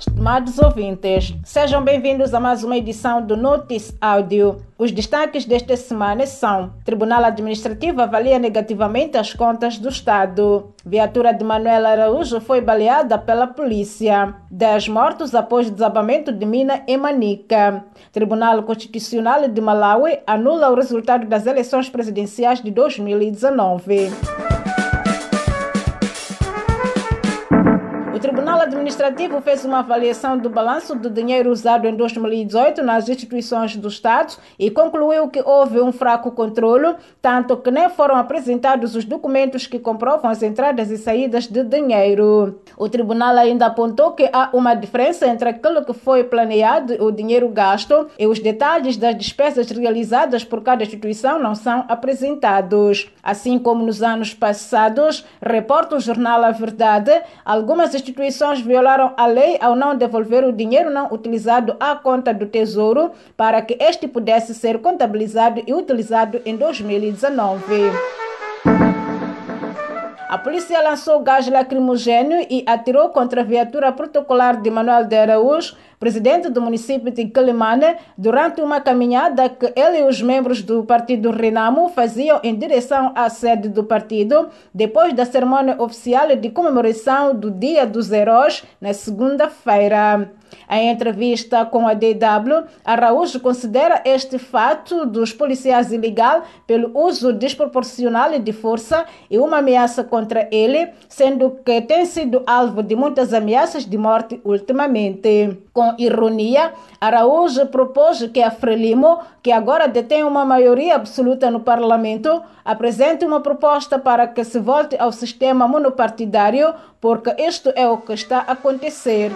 Estimados ouvintes, sejam bem-vindos a mais uma edição do Notice Áudio. Os destaques desta semana são: Tribunal Administrativo avalia negativamente as contas do Estado. Viatura de Manuel Araújo foi baleada pela polícia. 10 mortos após desabamento de mina em Manica. Tribunal Constitucional de Malawi anula o resultado das eleições presidenciais de 2019. Tribunal Administrativo fez uma avaliação do balanço do dinheiro usado em 2018 nas instituições do Estado e concluiu que houve um fraco controle, tanto que nem foram apresentados os documentos que comprovam as entradas e saídas de dinheiro. O tribunal ainda apontou que há uma diferença entre aquilo que foi planeado, o dinheiro gasto, e os detalhes das despesas realizadas por cada instituição não são apresentados. Assim como nos anos passados, reporta o jornal A Verdade, algumas instituições instituições violaram a lei ao não devolver o dinheiro não utilizado à conta do Tesouro para que este pudesse ser contabilizado e utilizado em 2019. A polícia lançou gás lacrimogêneo e atirou contra a viatura protocolar de Manuel de Araújo, presidente do município de Quelimane, durante uma caminhada que ele e os membros do partido Renamo faziam em direção à sede do partido, depois da cerimônia oficial de comemoração do Dia dos Heróis, na segunda-feira. Em entrevista com a DW, Araújo considera este fato dos policiais ilegal pelo uso desproporcional de força e uma ameaça contra ele, sendo que tem sido alvo de muitas ameaças de morte ultimamente. Com ironia, Araújo propôs que a Frelimo, que agora detém uma maioria absoluta no parlamento, apresente uma proposta para que se volte ao sistema monopartidário, porque isto é o que está a acontecer.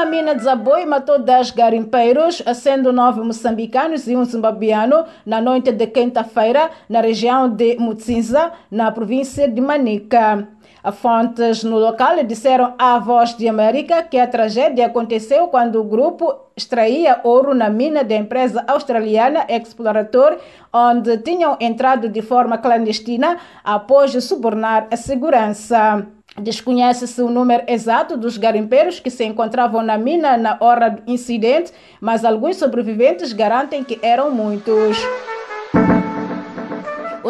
Uma mina desabou e matou 10 garimpeiros, sendo nove moçambicanos e um zimbabiano, na noite de quinta-feira, na região de Mutsinza, na província de Manica. Fontes no local disseram à Voz de América que a tragédia aconteceu quando o grupo extraía ouro na mina da empresa australiana Explorator, onde tinham entrado de forma clandestina após subornar a segurança. Desconhece-se o número exato dos garimpeiros que se encontravam na mina na hora do incidente, mas alguns sobreviventes garantem que eram muitos.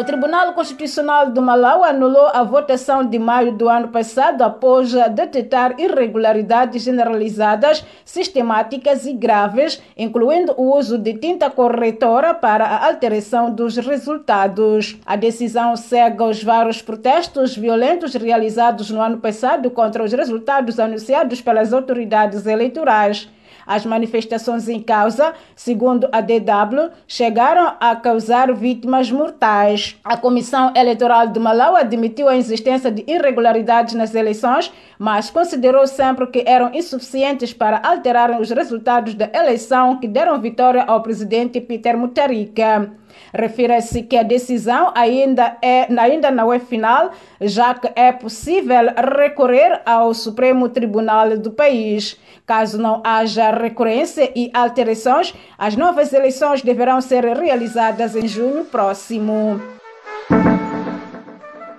O Tribunal Constitucional do Malau anulou a votação de maio do ano passado após detectar irregularidades generalizadas, sistemáticas e graves, incluindo o uso de tinta corretora para a alteração dos resultados. A decisão segue os vários protestos violentos realizados no ano passado contra os resultados anunciados pelas autoridades eleitorais. As manifestações em causa, segundo a DW, chegaram a causar vítimas mortais. A Comissão Eleitoral de Malau admitiu a existência de irregularidades nas eleições, mas considerou sempre que eram insuficientes para alterarem os resultados da eleição que deram vitória ao presidente Peter Mutharika. Refere-se que a decisão ainda, é, ainda não é final, já que é possível recorrer ao Supremo Tribunal do país. Caso não haja recorrência e alterações, as novas eleições deverão ser realizadas em junho próximo.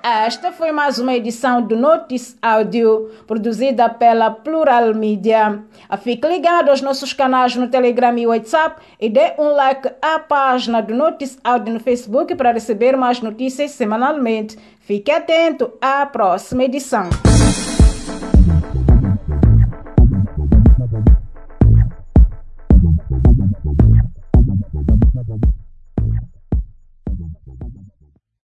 Esta foi mais uma edição do Notice Áudio, produzida pela Plural Media. Fique ligado aos nossos canais no Telegram e WhatsApp e dê um like à página do Notice Áudio no Facebook para receber mais notícias semanalmente. Fique atento à próxima edição.